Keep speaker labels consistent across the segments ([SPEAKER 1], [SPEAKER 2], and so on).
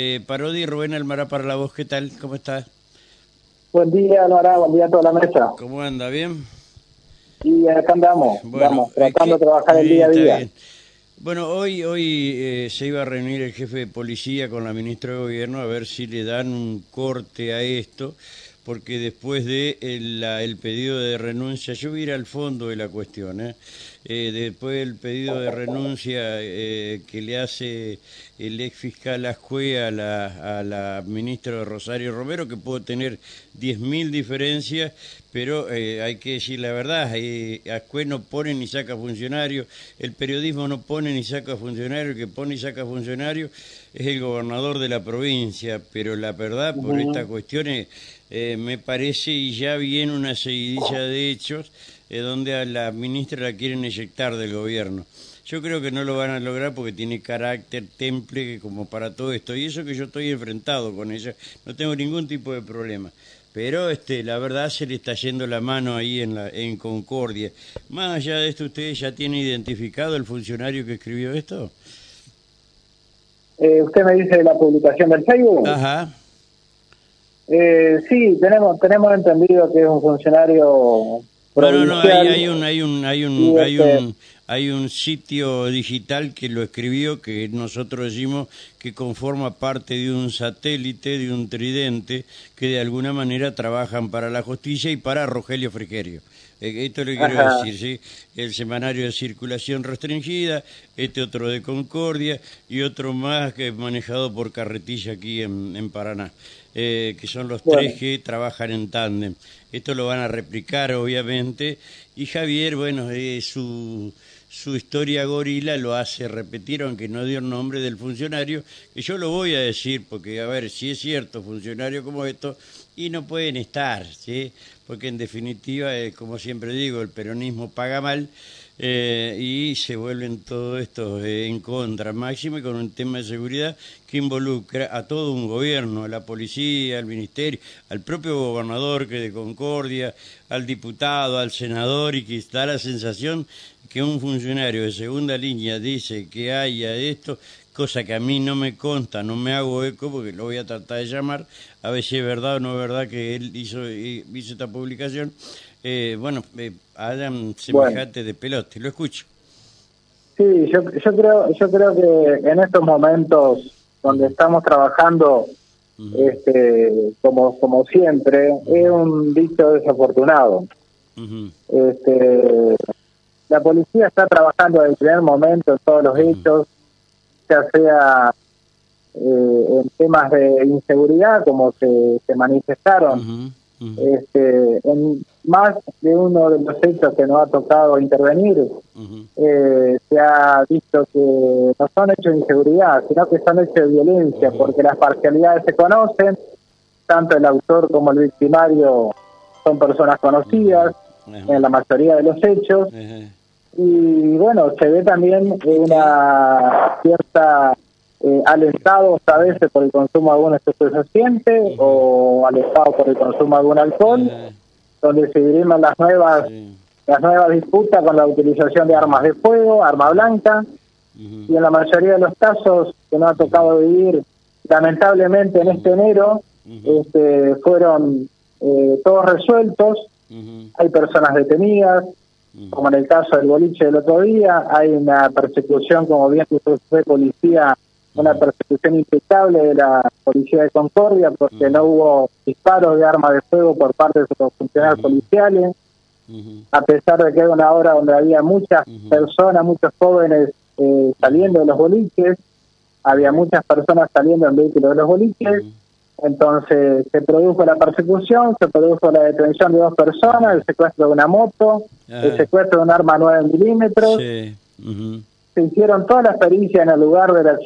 [SPEAKER 1] Eh, Parodi, Rubén Almará para la voz, ¿qué tal? ¿Cómo estás?
[SPEAKER 2] Buen día, Almará, buen día a toda la mesa.
[SPEAKER 1] ¿Cómo anda? ¿Bien?
[SPEAKER 2] Y acá andamos,
[SPEAKER 1] Bueno,
[SPEAKER 2] vamos,
[SPEAKER 1] eh,
[SPEAKER 2] tratando
[SPEAKER 1] ¿qué-
[SPEAKER 2] de trabajar el día a día.
[SPEAKER 1] bien. Bueno, hoy hoy eh, se iba a reunir el jefe de policía con la ministra de Gobierno a ver si le dan un corte a esto, porque después de el, la- el pedido de renuncia, yo voy a ir al fondo de la cuestión, ¿eh? Eh, después del pedido de renuncia eh, que le hace el ex fiscal Ascue a la, a la ministra Rosario Romero, que puedo tener 10.000 diferencias, pero eh, hay que decir la verdad, eh, Ascue no pone ni saca funcionarios, el periodismo no pone ni saca funcionarios, el que pone y saca funcionarios es el gobernador de la provincia, pero la verdad por estas cuestiones eh, me parece y ya viene una seguidilla de hechos eh, donde a la ministra la quieren eyectar del gobierno. Yo creo que no lo van a lograr porque tiene carácter, temple como para todo esto. Y eso que yo estoy enfrentado con ella, no tengo ningún tipo de problema. Pero este, la verdad se le está yendo la mano ahí en, la, en Concordia. Más allá de esto, ¿ustedes ya tienen identificado el funcionario que escribió esto?
[SPEAKER 2] Eh, ¿Usted me dice de la publicación del Facebook?
[SPEAKER 1] Ajá.
[SPEAKER 2] Eh, sí, tenemos tenemos entendido que es un funcionario
[SPEAKER 1] No, no, no, hay, hay un, hay un, hay un,
[SPEAKER 2] Y
[SPEAKER 1] hay
[SPEAKER 2] este-
[SPEAKER 1] un, hay un sitio digital que lo escribió que nosotros decimos que conforma parte de un satélite, de un tridente, que de alguna manera trabajan para la justicia y para Rogelio Frigerio. Eh, Esto le quiero
[SPEAKER 2] Ajá.
[SPEAKER 1] decir, ¿sí? El semanario de circulación restringida, este otro de Concordia y otro más que es manejado por Carretilla aquí en, en Paraná, eh, que son los
[SPEAKER 2] Bueno.
[SPEAKER 1] tres que trabajan en tándem. Esto lo van a replicar, obviamente, y Javier, bueno, eh, su, su historia gorila lo hace repetir, aunque no dio el nombre del funcionario, que yo lo voy a decir, porque, a ver, si es cierto, funcionario como esto, y no pueden estar, ¿sí? Porque en definitiva, eh, como siempre digo, el peronismo paga mal, eh, y se vuelven todo esto eh, en contra, máximo y con un tema de seguridad que involucra a todo un gobierno, a la policía, al ministerio, al propio gobernador que de Concordia, al diputado, al senador y que da la sensación que un funcionario de segunda línea dice que haya esto, cosa que a mí no me consta, no me hago eco porque lo voy a tratar de llamar, a ver si es verdad o no es verdad que él hizo, eh, hizo esta publicación. Eh, bueno, eh, hagan semejante de pelote, lo escucho.
[SPEAKER 2] Sí, yo, yo creo yo creo que en estos momentos donde estamos trabajando, este, como como siempre, es un dicho desafortunado. Este, la policía está trabajando desde el primer momento en todos los hechos, ya sea eh, en temas de inseguridad, como se, se manifestaron. Este, en más de uno de los hechos que nos ha tocado intervenir, eh, se ha visto que no son hechos de inseguridad, sino que son hechos de violencia, porque las parcialidades se conocen, tanto el autor como el victimario son personas conocidas en la mayoría de los hechos, y bueno, se ve también una cierta eh, alentados a veces por el consumo de algún estupefaciente o alentados por el consumo de algún alcohol,
[SPEAKER 1] Ajá,
[SPEAKER 2] donde se dirimen las nuevas las nuevas disputas con la utilización de armas de fuego, arma blanca, y en la mayoría de los casos que nos ha tocado vivir, lamentablemente en este enero, este, fueron eh, todos resueltos, hay personas detenidas, como en el caso del boliche del otro día, hay una persecución, como bien dijo usted, policía, una persecución impecable de la policía de Concordia, porque no hubo disparos de arma de fuego por parte de los funcionarios policiales, a pesar de que era una hora donde había muchas personas, muchos jóvenes eh, saliendo de los boliches, había muchas personas saliendo en vehículos de los boliches, entonces se produjo la persecución, se produjo la detención de dos personas, el secuestro de una moto, el
[SPEAKER 1] Ajá.
[SPEAKER 2] secuestro de un arma 9 milímetros,
[SPEAKER 1] Sí,
[SPEAKER 2] se hicieron todas las pericias en el lugar de la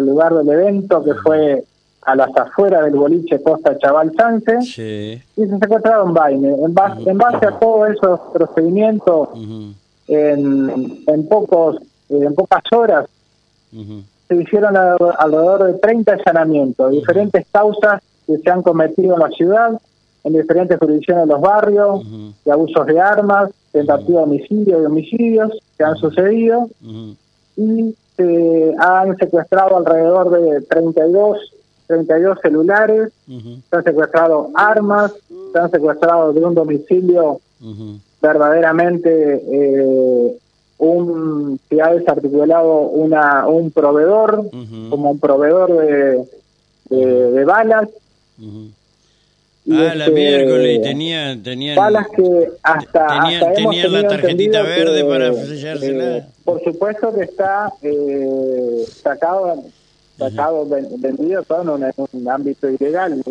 [SPEAKER 2] lugar del evento que fue a las afueras del boliche Costa Chaval Sánchez
[SPEAKER 1] sí,
[SPEAKER 2] y se secuestraron vaina. En base, en base a todos esos procedimientos en, en pocos en pocas horas se hicieron a- alrededor de 30 allanamientos, diferentes causas que se han cometido en la ciudad, en diferentes jurisdicciones de los barrios, de abusos de armas, tentativa de homicidio y homicidios que han sucedido y se han secuestrado alrededor de 32 32 celulares, se han secuestrado armas, se han secuestrado de un domicilio verdaderamente eh, un se ha desarticulado una un proveedor como un proveedor de, de, balas
[SPEAKER 1] ah, la este, miércoles tenía, tenían,
[SPEAKER 2] balas que hasta,
[SPEAKER 1] tenían, la tarjetita verde para sellársela.
[SPEAKER 2] Eh, por supuesto que está eh, sacado sacado, vendido todo en un, ámbito ilegal,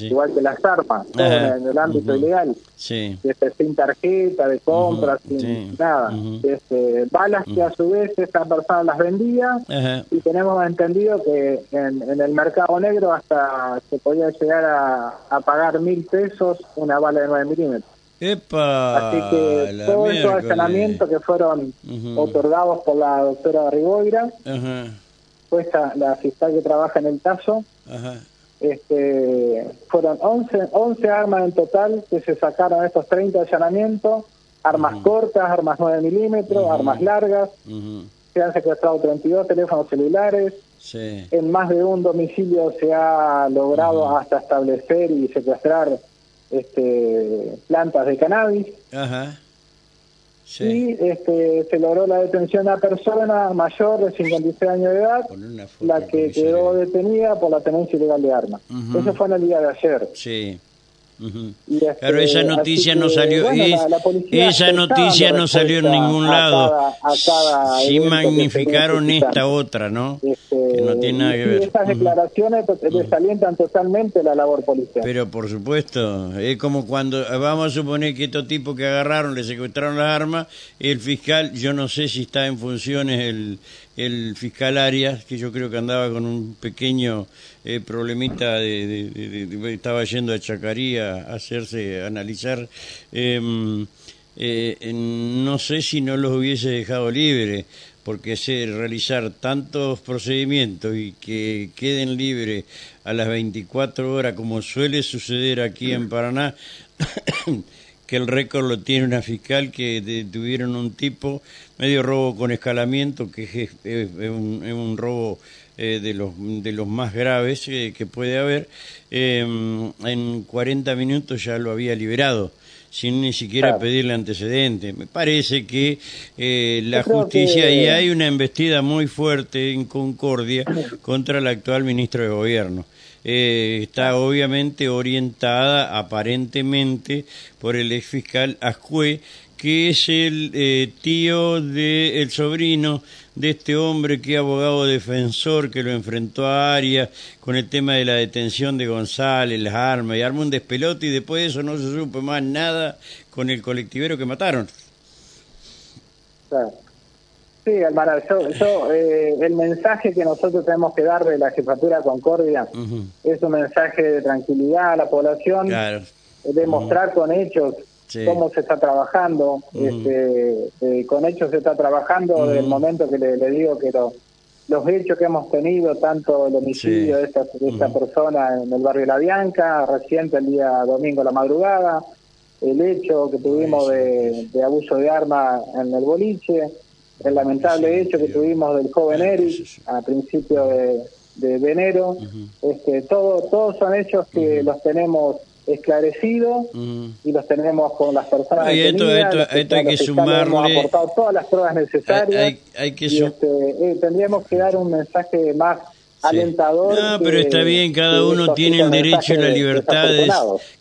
[SPEAKER 2] igual que las armas, todo en el ámbito ilegal, este, sin tarjeta de compra, sin nada. este, balas que a su vez esta persona las vendía. Y tenemos entendido que en, el mercado negro hasta se podía llegar a, pagar mil pesos una bala de 9 milímetros. Así que todos esos allanamientos que fueron otorgados por la doctora Rigoira, puesta la fiscal que trabaja en el caso. Este, fueron 11, 11 armas en total que se sacaron estos 30 allanamientos, armas cortas, armas 9 milímetros, armas largas, se han secuestrado 32 teléfonos celulares, en más de un domicilio se ha logrado hasta establecer y secuestrar este, plantas de cannabis. Ajá. Sí. este, se logró la detención de una persona mayor de 56 años de edad, la que quedó detenida por la tenencia ilegal de armas. Eso fue en el día de ayer.
[SPEAKER 1] Sí. Este, Pero esa noticia no salió, esa noticia no salió en ningún lado. sí magnificaron esta otra, ¿no?
[SPEAKER 2] Este, que no tiene nada que ver. Estas declaraciones desalientan totalmente la labor policial.
[SPEAKER 1] Pero por supuesto, es como cuando vamos a suponer que estos tipos que agarraron le secuestraron las armas, el fiscal, yo no sé si está en funciones el el fiscal Arias, que yo creo que andaba con un pequeño eh, problemita, de, estaba yendo a Chacaría a hacerse, analizar, em, eh, no sé si no los hubiese dejado libres, porque sé realizar tantos procedimientos y que queden libres a las 24 horas, como suele suceder aquí en Paraná, que el récord lo tiene una fiscal que detuvieron un tipo, medio robo con escalamiento, que es, un, robo eh, de, los, de los más graves eh, que puede haber, em, en 40 minutos ya lo había liberado sin ni siquiera pedirle antecedentes. Me parece que eh, la justicia, y hay una embestida muy fuerte en Concordia contra el actual ministro de Gobierno. Eh, está obviamente orientada aparentemente por el ex fiscal Ascue, que es el eh, tío del el sobrino de este hombre que abogado defensor que lo enfrentó a Arias con el tema de la detención de González, las armas, y armó un despelote y después de eso no se supo más nada con el colectivero que mataron.
[SPEAKER 2] Sí, Almara, yo, eh, el mensaje que nosotros tenemos que dar de la jefatura Concordia es un mensaje de tranquilidad a la población, demostrar con hechos cómo se está trabajando, este, eh, con hechos se está trabajando desde el momento que le, digo que los hechos que hemos tenido, tanto el homicidio de, esta, esta persona en el barrio La Bianca, reciente el día domingo a la madrugada, el hecho que tuvimos de, de abuso de arma en el boliche, el lamentable hecho que tuvimos del joven Eric a principios de, de, enero. este, todo, todos son hechos que los tenemos esclarecidos y los tenemos con las personas
[SPEAKER 1] y esto, esto, hay que sumarle hemos
[SPEAKER 2] aportado todas las pruebas necesarias
[SPEAKER 1] hay, que
[SPEAKER 2] y este, eh, tendríamos que dar un mensaje más alentador.
[SPEAKER 1] No, pero está bien, cada uno tiene el derecho y la libertad de,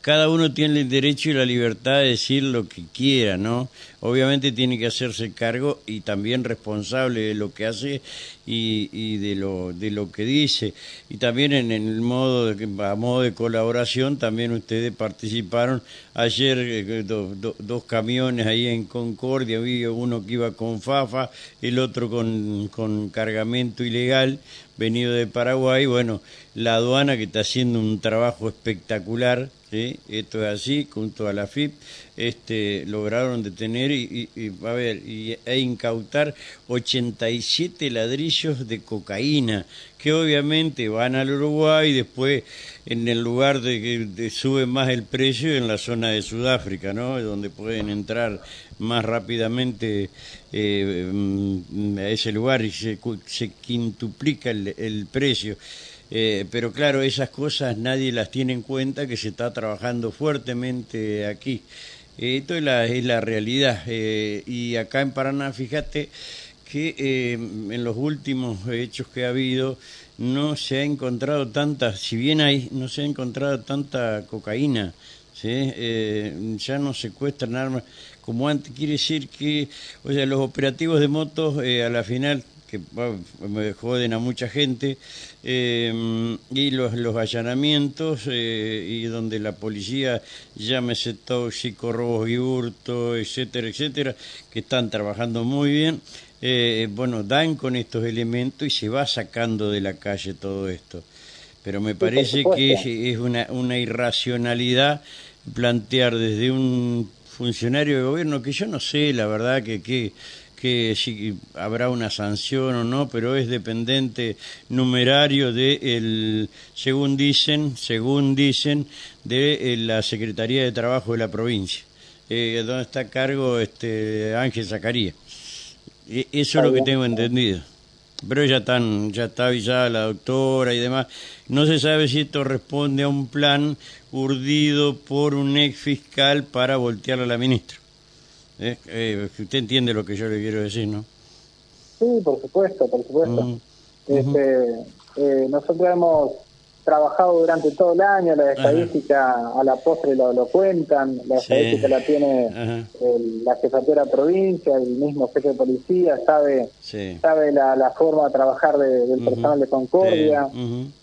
[SPEAKER 1] cada uno tiene el derecho y la libertad de decir lo que quiera, ¿no? Obviamente tiene que hacerse cargo y también responsable de lo que hace y, de lo de lo que dice. Y también en el modo de, a modo de colaboración también ustedes participaron ayer eh, dos camiones ahí en Concordia, había uno que iba con Fafa, el otro con con cargamento ilegal venido de Paraguay, bueno, la aduana que está haciendo un trabajo espectacular, esto es así, junto a la FIP, este, lograron detener y, a ver, y, e incautar 87 ladrillos de cocaína, que obviamente van al Uruguay y después en el lugar de que sube más el precio en la zona de Sudáfrica, ¿no? Donde pueden entrar más rápidamente eh, mm, a ese lugar y se, se quintuplica el precio. Eh, pero claro, esas cosas nadie las tiene en cuenta, que se está trabajando fuertemente aquí. Esto es la, es la realidad. Eh, y acá en Paraná, fíjate que eh, en los últimos hechos que ha habido no se ha encontrado tanta, si bien hay, no se ha encontrado tanta cocaína, ¿sí? ya no secuestran armas como antes. Quiere decir que, o sea, los operativos de motos a la final que me joden a mucha gente, eh, y los, los allanamientos, eh, y donde la policía, llámese tóxico, robos y hurto, etcétera, etcétera, que están trabajando muy bien, eh, bueno, dan con estos elementos y se va sacando de la calle todo esto. Pero me parece que es, una, una irracionalidad plantear desde un funcionario de gobierno que yo no sé, la verdad, que, que que si habrá una sanción o no, pero es dependiente numerario de el, según dicen, según dicen, de eh, la Secretaría de Trabajo de la provincia, eh, donde está a cargo este Ángel Zacarías. E, eso es lo que tengo entendido. Pero ya están, ya está avisada la doctora y demás. No se sabe si esto responde a un plan urdido por un ex fiscal para voltear a la ministra. Eh, eh, usted entiende lo que yo le quiero decir, ¿no?
[SPEAKER 2] Sí, por supuesto, por supuesto. Mm, este, eh, nosotros hemos trabajado durante todo el año, la estadística a la postre lo, lo cuentan, la estadística la tiene la jefatura de provincia, el mismo jefe de policía, sabe sabe la, la, forma de trabajar del personal de Concordia,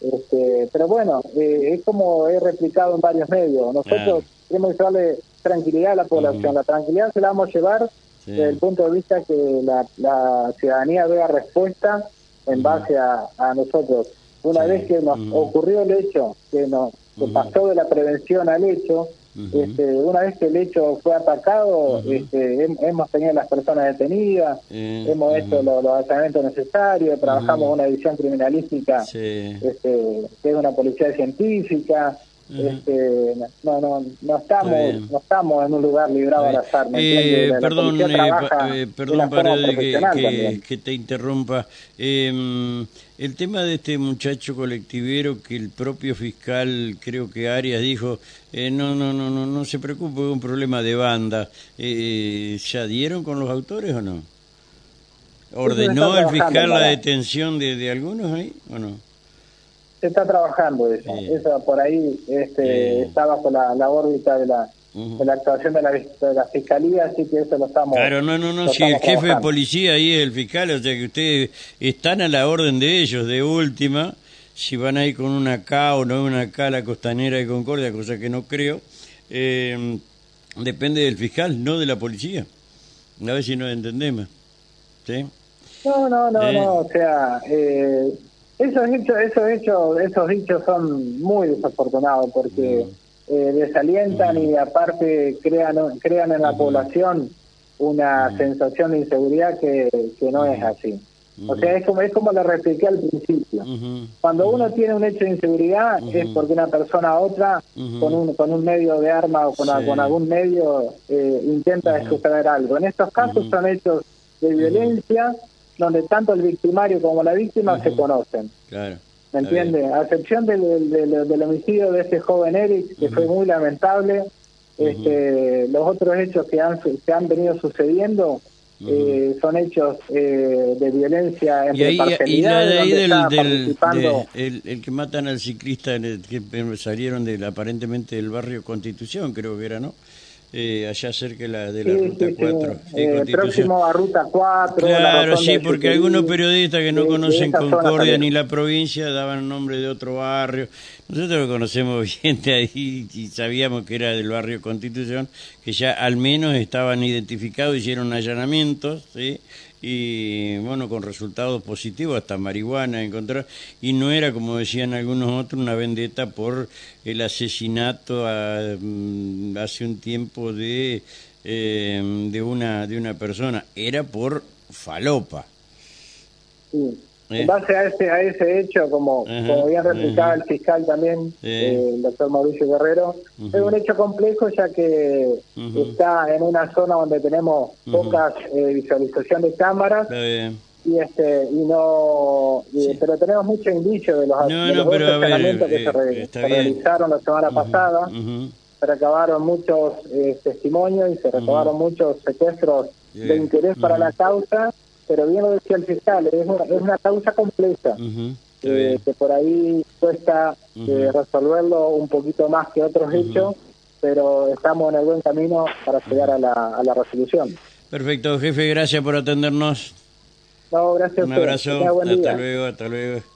[SPEAKER 2] este, pero bueno, eh, es como he replicado en varios medios, nosotros queremos darle tranquilidad a la población. La tranquilidad se la vamos a llevar desde el punto de vista que la, ciudadanía vea respuesta en base a, nosotros. Una vez que nos ocurrió el hecho, que nos pasó de la prevención al hecho, este, una vez que el hecho fue atacado, este, hemos tenido las personas detenidas, hemos hecho los, los necesarios, trabajamos una división criminalística este, que es una policía científica, este, no, no, no estamos, no estamos en un lugar librado al azar.
[SPEAKER 1] Eh, perdón, eh, eh, perdón para que, que, te interrumpa. Em, el tema de este muchacho colectivero que el propio fiscal, creo que Arias, dijo, no, no, no, no, no se preocupe, es un problema de banda. ¿Ya dieron con los autores o no? ¿Ordenó el fiscal la detención de, de algunos ahí o no?
[SPEAKER 2] Se está trabajando eso. Eso por ahí este, está bajo la, la órbita de la, de la actuación de la, de la fiscalía, así que eso lo estamos.
[SPEAKER 1] Claro, no, no, no, si el jefe de policía ahí es el fiscal, o sea que ustedes están a la orden de ellos, de última, si van ahí con una K o no una K la costanera de Concordia, cosa que no creo, eh, depende del fiscal, no de la policía. A ver si nos entendemos. ¿Sí?
[SPEAKER 2] No, no, no, no, o sea, eh, esos hechos, esos hechos, esos dichos son muy desafortunados porque eh, desalientan y aparte crean, crean en la población una sensación de inseguridad que, que no es así. O sea, es como, es como le repliqué al principio. Cuando uno tiene un hecho de inseguridad es porque una persona u otra con un, con un medio de arma o con, con algún medio eh, intenta uh algo. En estos casos son hechos de violencia donde tanto el victimario como la víctima se conocen.
[SPEAKER 1] Claro.
[SPEAKER 2] ¿Me entiende? A excepción del, del, homicidio de ese joven Eric, que fue muy lamentable, este, los otros hechos que han, que han venido sucediendo eh, son hechos eh, de violencia en
[SPEAKER 1] y ahí, y la de ahí del, el, que matan al ciclista que salieron del aparentemente del barrio Constitución creo que era no eh, allá cerca de la, de la Ruta 4.
[SPEAKER 2] Eh, próximo a Ruta 4.
[SPEAKER 1] Claro, sí, porque algunos periodistas que no conocen Concordia ni la provincia daban nombre de otro barrio. Nosotros lo conocemos bien de ahí y sabíamos que era del barrio Constitución, que ya al menos estaban identificados, hicieron allanamientos, ¿sí? Y bueno, con resultados positivos, hasta marihuana encontrar, y no era, como decían algunos otros, una vendetta por el asesinato mm, hace un tiempo de, eh, de, una, de una persona, era por falopa.
[SPEAKER 2] Sí. En eh. base a ese, a ese hecho, como, como bien replicaba el fiscal también, eh, el doctor Mauricio Guerrero, es un hecho complejo ya que está en una zona donde tenemos pocas eh, visualización de cámaras y este y no pero tenemos muchos indicios de los,
[SPEAKER 1] no,
[SPEAKER 2] de
[SPEAKER 1] no, pero,
[SPEAKER 2] que
[SPEAKER 1] eh,
[SPEAKER 2] se, realizaron la semana pasada. se recabaron muchos eh, testimonios y se recabaron muchos secuestros de interés para la causa pero bien lo decía el fiscal es una, es una causa compleja eh, que por ahí cuesta resolverlo un poquito más que otros hechos pero estamos en el buen camino para llegar a la, a la resolución.
[SPEAKER 1] Perfecto jefe gracias por atendernos.
[SPEAKER 2] No, gracias.
[SPEAKER 1] Un abrazo. Hasta luego, hasta luego.